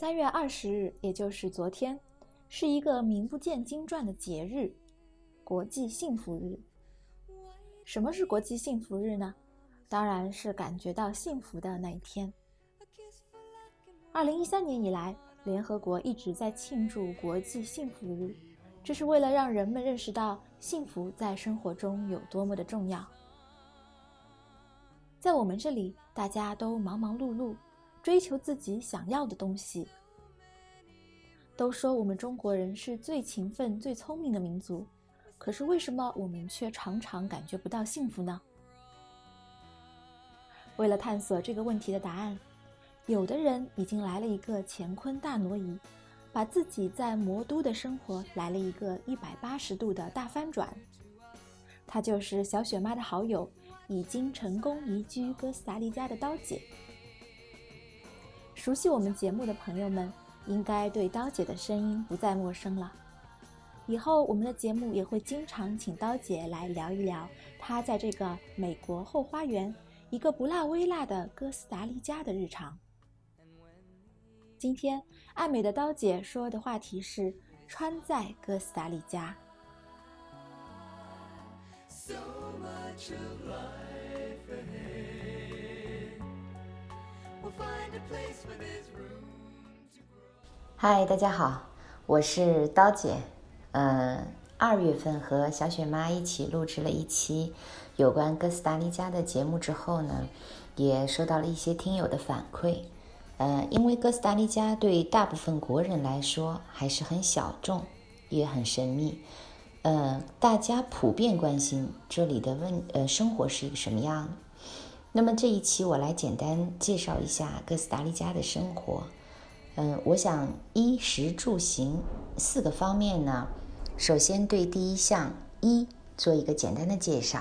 三月二十日，也就是昨天，是一个名不见经传的节日——国际幸福日。什么是国际幸福日呢？当然是感觉到幸福的那一天。二零一三年以来，联合国一直在庆祝国际幸福日，这是为了让人们认识到幸福在生活中有多么的重要。在我们这里，大家都忙忙碌碌，追求自己想要的东西。都说我们中国人是最勤奋、最聪明的民族，可是为什么我们却常常感觉不到幸福呢？为了探索这个问题的答案，有的人已经来了一个乾坤大挪移，把自己在魔都的生活来了一个一百八十度的大翻转。他就是小雪妈的好友。已经成功移居哥斯达黎加的刀姐，熟悉我们节目的朋友们应该对刀姐的声音不再陌生了。以后我们的节目也会经常请刀姐来聊一聊她在这个美国后花园、一个不辣微辣的哥斯达黎加的日常。今天爱美的刀姐说的话题是穿在哥斯达黎加。嗨，大家好，我是刀姐。嗯，二月份和小雪妈一起录制了一期有关哥斯达黎加的节目之后呢，也收到了一些听友的反馈。嗯，因为哥斯达黎加对大部分国人来说还是很小众，也很神秘。呃，大家普遍关心这里的问呃生活是一个什么样。那么这一期我来简单介绍一下哥斯达黎加的生活。嗯，我想衣食住行四个方面呢，首先对第一项衣做一个简单的介绍。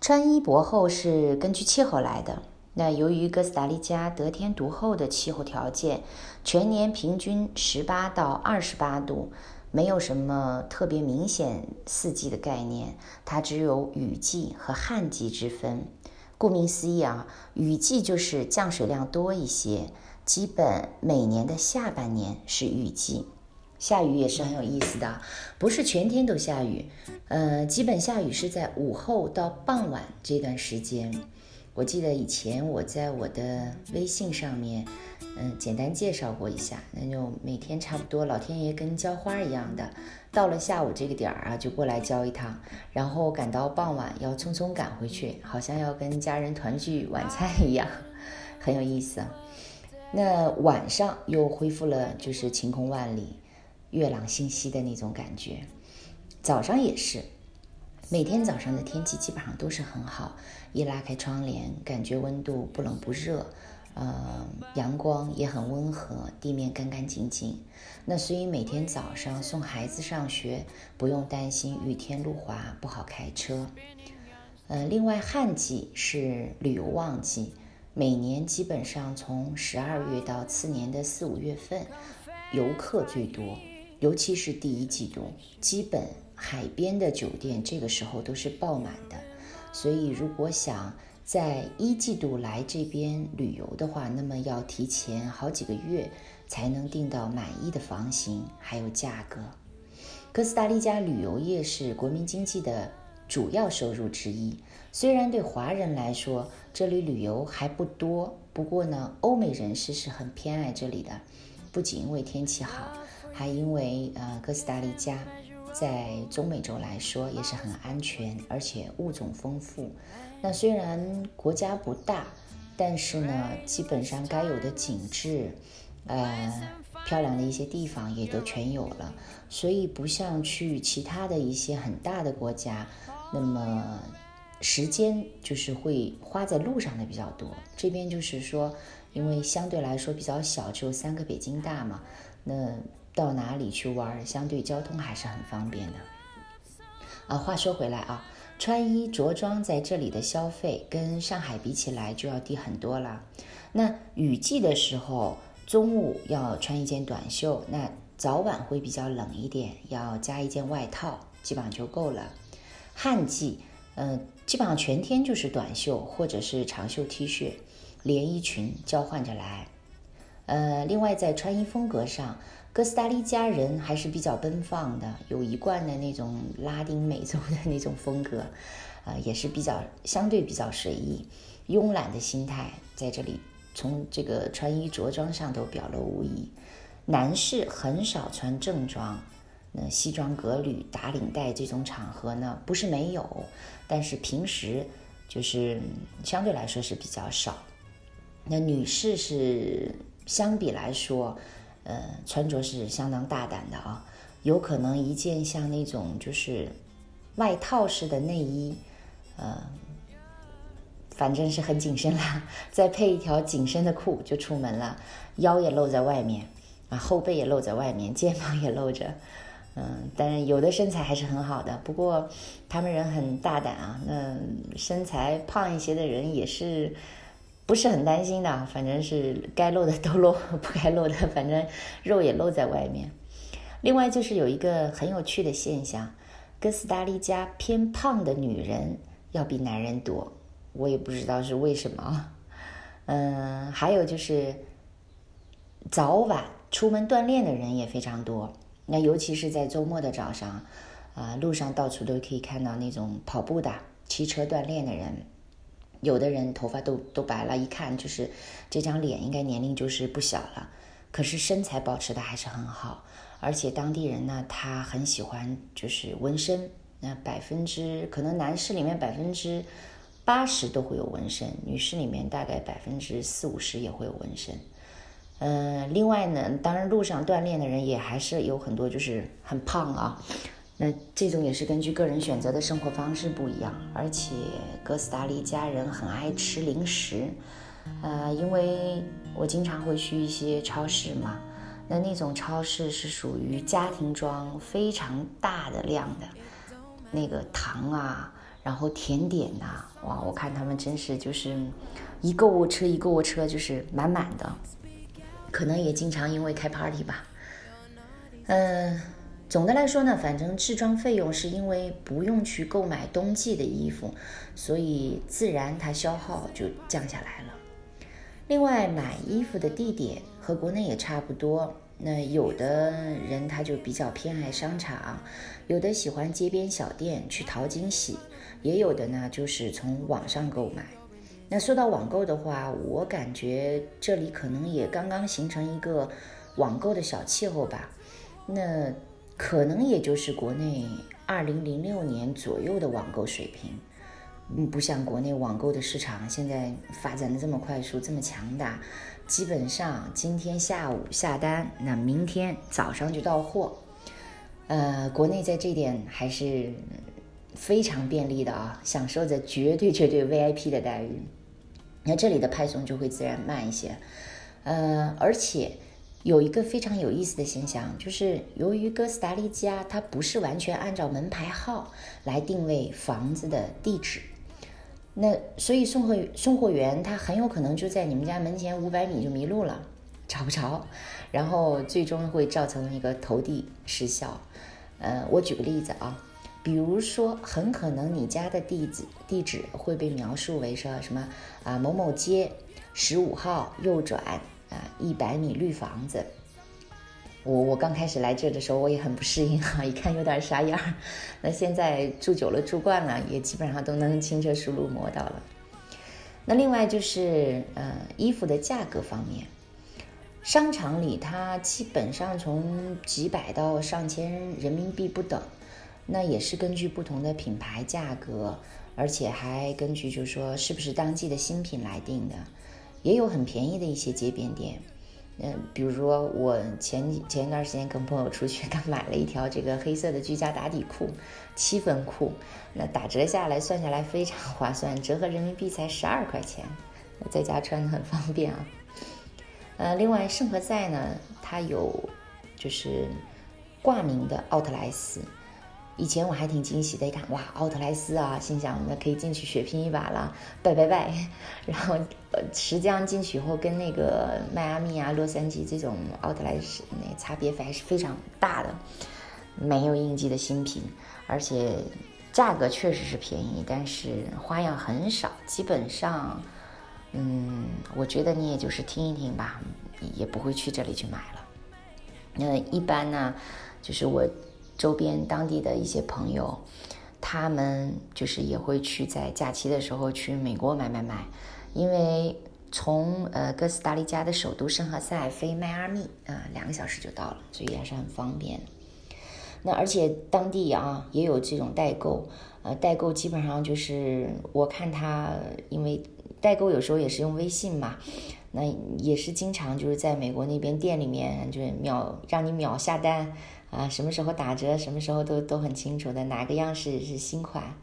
穿衣薄厚是根据气候来的。那由于哥斯达黎加得天独厚的气候条件，全年平均十八到二十八度。没有什么特别明显四季的概念，它只有雨季和旱季之分。顾名思义啊，雨季就是降水量多一些，基本每年的下半年是雨季。下雨也是很有意思的，不是全天都下雨，呃，基本下雨是在午后到傍晚这段时间。我记得以前我在我的微信上面。嗯，简单介绍过一下，那就每天差不多，老天爷跟浇花一样的，到了下午这个点儿啊，就过来浇一趟，然后赶到傍晚要匆匆赶回去，好像要跟家人团聚晚餐一样，很有意思。那晚上又恢复了，就是晴空万里、月朗星稀的那种感觉。早上也是，每天早上的天气基本上都是很好，一拉开窗帘，感觉温度不冷不热。呃，阳光也很温和，地面干干净净。那所以每天早上送孩子上学，不用担心雨天路滑不好开车。呃，另外旱季是旅游旺季，每年基本上从十二月到次年的四五月份，游客最多，尤其是第一季度，基本海边的酒店这个时候都是爆满的。所以如果想在一季度来这边旅游的话，那么要提前好几个月才能订到满意的房型，还有价格。哥斯达黎加旅游业是国民经济的主要收入之一。虽然对华人来说这里旅游还不多，不过呢，欧美人士是很偏爱这里的。不仅因为天气好，还因为呃，哥斯达黎加在中美洲来说也是很安全，而且物种丰富。那虽然国家不大，但是呢，基本上该有的景致，呃，漂亮的一些地方也都全有了。所以不像去其他的一些很大的国家，那么时间就是会花在路上的比较多。这边就是说，因为相对来说比较小，只有三个北京大嘛，那到哪里去玩，相对交通还是很方便的。啊，话说回来啊。穿衣着装在这里的消费跟上海比起来就要低很多了。那雨季的时候，中午要穿一件短袖，那早晚会比较冷一点，要加一件外套，基本上就够了。旱季，嗯，基本上全天就是短袖或者是长袖 T 恤，连衣裙交换着来。呃，另外在穿衣风格上，哥斯达黎加人还是比较奔放的，有一贯的那种拉丁美洲的那种风格，呃，也是比较相对比较随意、慵懒的心态，在这里从这个穿衣着装上都表露无遗。男士很少穿正装，那西装革履、打领带这种场合呢，不是没有，但是平时就是相对来说是比较少。那女士是相比来说。呃，穿着是相当大胆的啊，有可能一件像那种就是外套式的内衣，呃，反正是很紧身啦，再配一条紧身的裤就出门了，腰也露在外面啊，后背也露在外面，肩膀也露着，嗯，但是有的身材还是很好的，不过他们人很大胆啊，那身材胖一些的人也是。不是很担心的，反正是该露的都露，不该露的反正肉也露在外面。另外就是有一个很有趣的现象，哥斯达黎加偏胖的女人要比男人多，我也不知道是为什么。嗯，还有就是早晚出门锻炼的人也非常多，那尤其是在周末的早上，啊，路上到处都可以看到那种跑步的、骑车锻炼的人。有的人头发都都白了，一看就是这张脸应该年龄就是不小了，可是身材保持的还是很好。而且当地人呢，他很喜欢就是纹身，那百分之可能男士里面百分之八十都会有纹身，女士里面大概百分之四五十也会有纹身。嗯，另外呢，当然路上锻炼的人也还是有很多，就是很胖啊。那这种也是根据个人选择的生活方式不一样，而且哥斯达黎加人很爱吃零食，呃，因为我经常会去一些超市嘛，那那种超市是属于家庭装，非常大的量的，那个糖啊，然后甜点呐，哇，我看他们真是就是一购物车一购物车就是满满的，可能也经常因为开 party 吧，嗯。总的来说呢，反正置装费用是因为不用去购买冬季的衣服，所以自然它消耗就降下来了。另外，买衣服的地点和国内也差不多。那有的人他就比较偏爱商场，有的喜欢街边小店去淘惊喜，也有的呢就是从网上购买。那说到网购的话，我感觉这里可能也刚刚形成一个网购的小气候吧。那。可能也就是国内二零零六年左右的网购水平，嗯，不像国内网购的市场现在发展的这么快速、这么强大，基本上今天下午下单，那明天早上就到货。呃，国内在这点还是非常便利的啊，享受着绝对绝对 VIP 的待遇。那这里的派送就会自然慢一些，呃，而且。有一个非常有意思的现象，就是由于哥斯达黎加它不是完全按照门牌号来定位房子的地址，那所以送货送货员他很有可能就在你们家门前五百米就迷路了，找不着，然后最终会造成一个投递失效。呃，我举个例子啊，比如说很可能你家的地址地址会被描述为说什么啊某某街十五号右转。啊，一百米绿房子，我我刚开始来这的时候，我也很不适应哈，一看有点啥样儿。那现在住久了，住惯了，也基本上都能轻车熟路摸到了。那另外就是，呃，衣服的价格方面，商场里它基本上从几百到上千人民币不等，那也是根据不同的品牌价格，而且还根据就是说是不是当季的新品来定的。也有很便宜的一些街边店，嗯，比如说我前前一段时间跟朋友出去，刚买了一条这个黑色的居家打底裤，七分裤，那打折下来算下来非常划算，折合人民币才十二块钱，在家穿的很方便啊。呃，另外圣何塞呢，它有就是挂名的奥特莱斯。以前我还挺惊喜的，一看哇，奥特莱斯啊，心想那可以进去血拼一把了，拜拜拜。然后呃，实际上进去以后，跟那个迈阿密啊、洛杉矶这种奥特莱斯那差别还是非常大的。没有应季的新品，而且价格确实是便宜，但是花样很少，基本上，嗯，我觉得你也就是听一听吧，也不会去这里去买了。那一般呢，就是我周边当地的一些朋友，他们就是也会去在假期的时候去美国买买买，因为从呃哥斯达黎加的首都圣何塞飞迈阿密啊，两个小时就到了，所以还是很方便。那而且当地啊也有这种代购，呃，代购基本上就是我看他，因为代购有时候也是用微信嘛，那也是经常就是在美国那边店里面就是秒让你秒下单啊，什么时候打折，什么时候都都很清楚的，哪个样式是新款。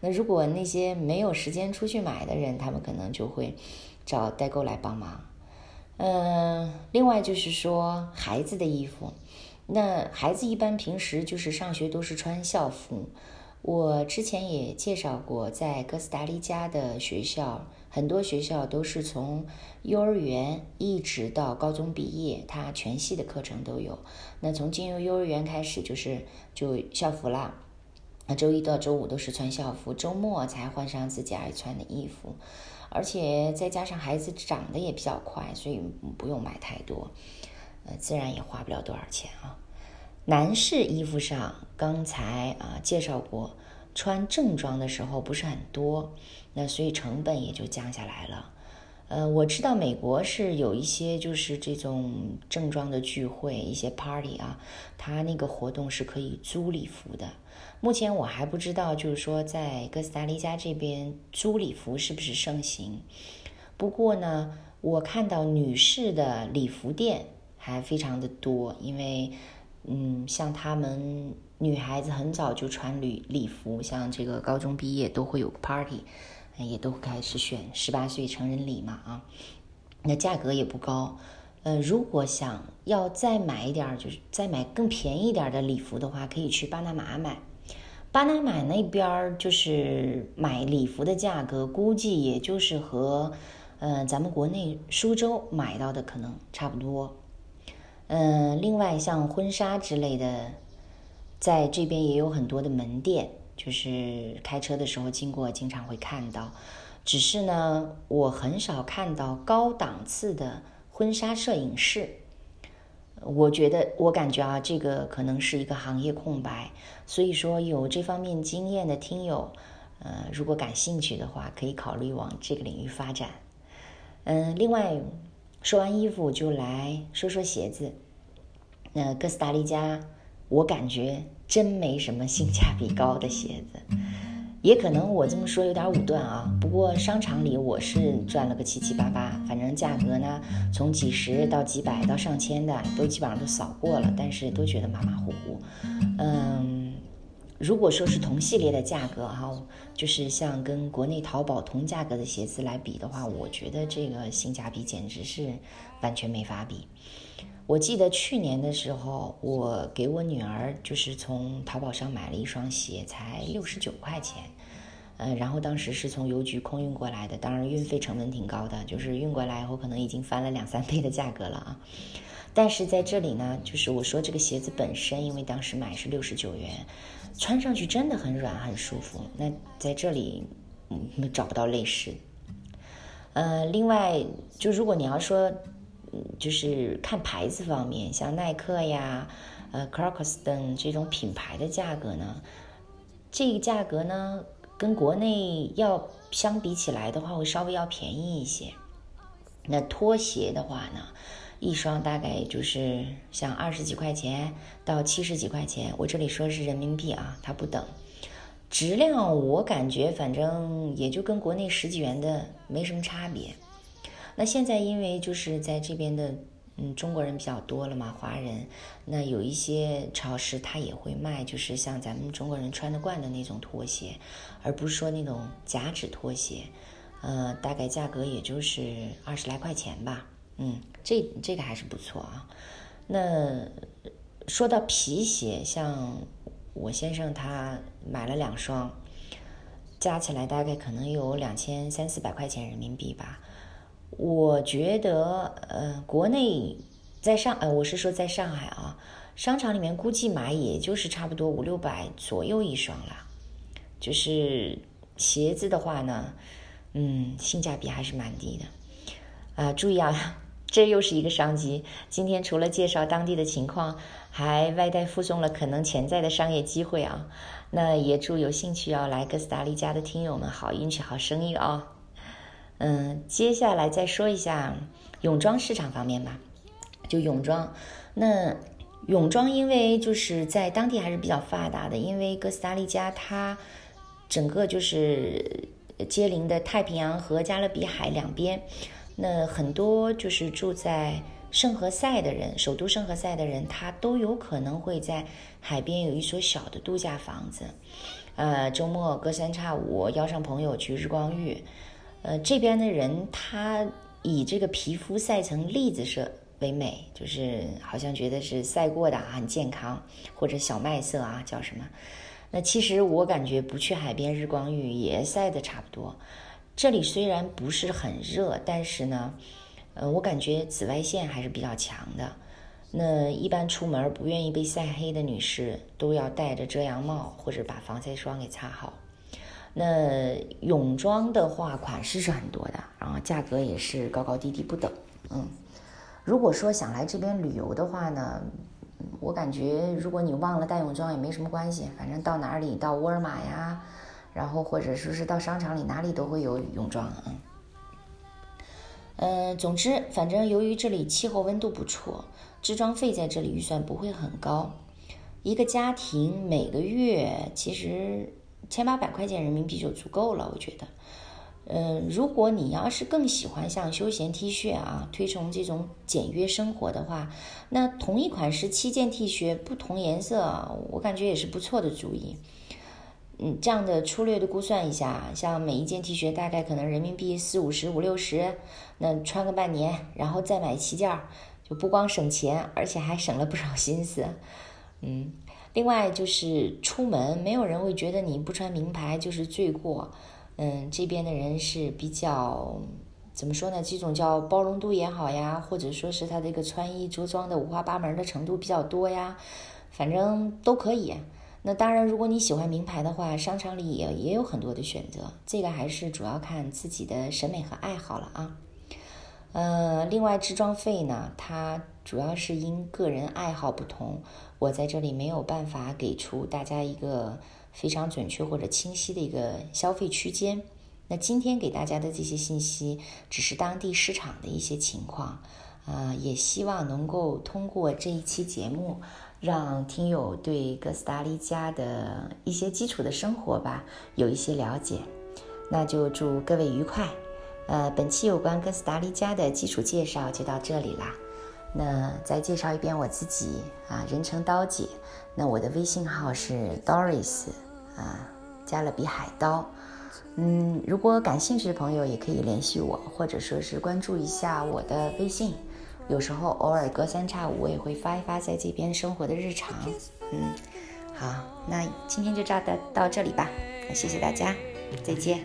那如果那些没有时间出去买的人，他们可能就会找代购来帮忙。嗯，另外就是说孩子的衣服。那孩子一般平时就是上学都是穿校服。我之前也介绍过，在哥斯达黎加的学校，很多学校都是从幼儿园一直到高中毕业，它全系的课程都有。那从进入幼儿园开始就是就校服啦，那周一到周五都是穿校服，周末才换上自己爱穿的衣服。而且再加上孩子长得也比较快，所以不用买太多。呃，自然也花不了多少钱啊。男士衣服上，刚才啊介绍过，穿正装的时候不是很多，那所以成本也就降下来了。呃，我知道美国是有一些就是这种正装的聚会，一些 party 啊，他那个活动是可以租礼服的。目前我还不知道，就是说在哥斯达黎加这边租礼服是不是盛行。不过呢，我看到女士的礼服店。还非常的多，因为，嗯，像他们女孩子很早就穿礼礼服，像这个高中毕业都会有个 party，也都开始选十八岁成人礼嘛啊，那价格也不高，呃，如果想要再买一点儿，就是再买更便宜一点的礼服的话，可以去巴拿马买，巴拿马那边儿就是买礼服的价格，估计也就是和，呃，咱们国内苏州买到的可能差不多。嗯，另外像婚纱之类的，在这边也有很多的门店，就是开车的时候经过经常会看到。只是呢，我很少看到高档次的婚纱摄影室。我觉得，我感觉啊，这个可能是一个行业空白。所以说，有这方面经验的听友，呃，如果感兴趣的话，可以考虑往这个领域发展。嗯，另外。说完衣服就来说说鞋子。那哥斯达黎加，我感觉真没什么性价比高的鞋子。也可能我这么说有点武断啊。不过商场里我是赚了个七七八八，反正价格呢，从几十到几百到上千的都基本上都扫过了，但是都觉得马马虎虎。嗯。如果说是同系列的价格哈，就是像跟国内淘宝同价格的鞋子来比的话，我觉得这个性价比简直是完全没法比。我记得去年的时候，我给我女儿就是从淘宝上买了一双鞋，才六十九块钱，嗯，然后当时是从邮局空运过来的，当然运费成本挺高的，就是运过来以后可能已经翻了两三倍的价格了啊。但是在这里呢，就是我说这个鞋子本身，因为当时买是六十九元。穿上去真的很软很舒服。那在这里，嗯，找不到类似。呃，另外，就如果你要说，就是看牌子方面，像耐克呀、呃，Crocs 等这种品牌的价格呢，这个价格呢，跟国内要相比起来的话，会稍微要便宜一些。那拖鞋的话呢？一双大概就是像二十几块钱到七十几块钱，我这里说是人民币啊，它不等。质量我感觉反正也就跟国内十几元的没什么差别。那现在因为就是在这边的嗯中国人比较多了嘛，华人，那有一些超市它也会卖，就是像咱们中国人穿得惯的那种拖鞋，而不是说那种假趾拖鞋，呃，大概价格也就是二十来块钱吧。嗯，这这个还是不错啊。那说到皮鞋，像我先生他买了两双，加起来大概可能有两千三四百块钱人民币吧。我觉得，呃，国内在上，呃，我是说在上海啊，商场里面估计买也就是差不多五六百左右一双了。就是鞋子的话呢，嗯，性价比还是蛮低的。啊，注意啊！这又是一个商机。今天除了介绍当地的情况，还外带附送了可能潜在的商业机会啊！那也祝有兴趣要来哥斯达黎加的听友们好运气、好生意啊！嗯，接下来再说一下泳装市场方面吧。就泳装，那泳装因为就是在当地还是比较发达的，因为哥斯达黎加它整个就是接邻的太平洋和加勒比海两边。那很多就是住在圣何塞的人，首都圣何塞的人，他都有可能会在海边有一所小的度假房子。呃，周末隔三差五邀上朋友去日光浴。呃，这边的人他以这个皮肤晒成栗子色为美，就是好像觉得是晒过的啊很健康，或者小麦色啊，叫什么？那其实我感觉不去海边日光浴也晒的差不多。这里虽然不是很热，但是呢，呃，我感觉紫外线还是比较强的。那一般出门不愿意被晒黑的女士都要戴着遮阳帽，或者把防晒霜给擦好。那泳装的话，款式是很多的，然后价格也是高高低低不等。嗯，如果说想来这边旅游的话呢，我感觉如果你忘了带泳装也没什么关系，反正到哪里到沃尔玛呀。然后或者说是到商场里哪里都会有泳装啊，嗯，总之反正由于这里气候温度不错，支装费在这里预算不会很高，一个家庭每个月其实千八百块钱人民币就足够了，我觉得。嗯，如果你要是更喜欢像休闲 T 恤啊，推崇这种简约生活的话，那同一款十七件 T 恤不同颜色，我感觉也是不错的主意。嗯，这样的粗略的估算一下，像每一件 T 恤大概可能人民币四五十、五六十，那穿个半年，然后再买七件，就不光省钱，而且还省了不少心思。嗯，另外就是出门，没有人会觉得你不穿名牌就是罪过。嗯，这边的人是比较怎么说呢？这种叫包容度也好呀，或者说是他这个穿衣着装的五花八门的程度比较多呀，反正都可以。那当然，如果你喜欢名牌的话，商场里也也有很多的选择。这个还是主要看自己的审美和爱好了啊。呃，另外置装费呢，它主要是因个人爱好不同，我在这里没有办法给出大家一个非常准确或者清晰的一个消费区间。那今天给大家的这些信息，只是当地市场的一些情况，啊，也希望能够通过这一期节目。让听友对哥斯达黎加的一些基础的生活吧有一些了解，那就祝各位愉快。呃，本期有关哥斯达黎加的基础介绍就到这里啦。那再介绍一遍我自己啊，人称刀姐。那我的微信号是 Doris 啊，加勒比海刀。嗯，如果感兴趣的朋友也可以联系我，或者说是关注一下我的微信。有时候偶尔隔三差五，我也会发一发在这边生活的日常。嗯，好，那今天就到到这里吧，谢谢大家，再见。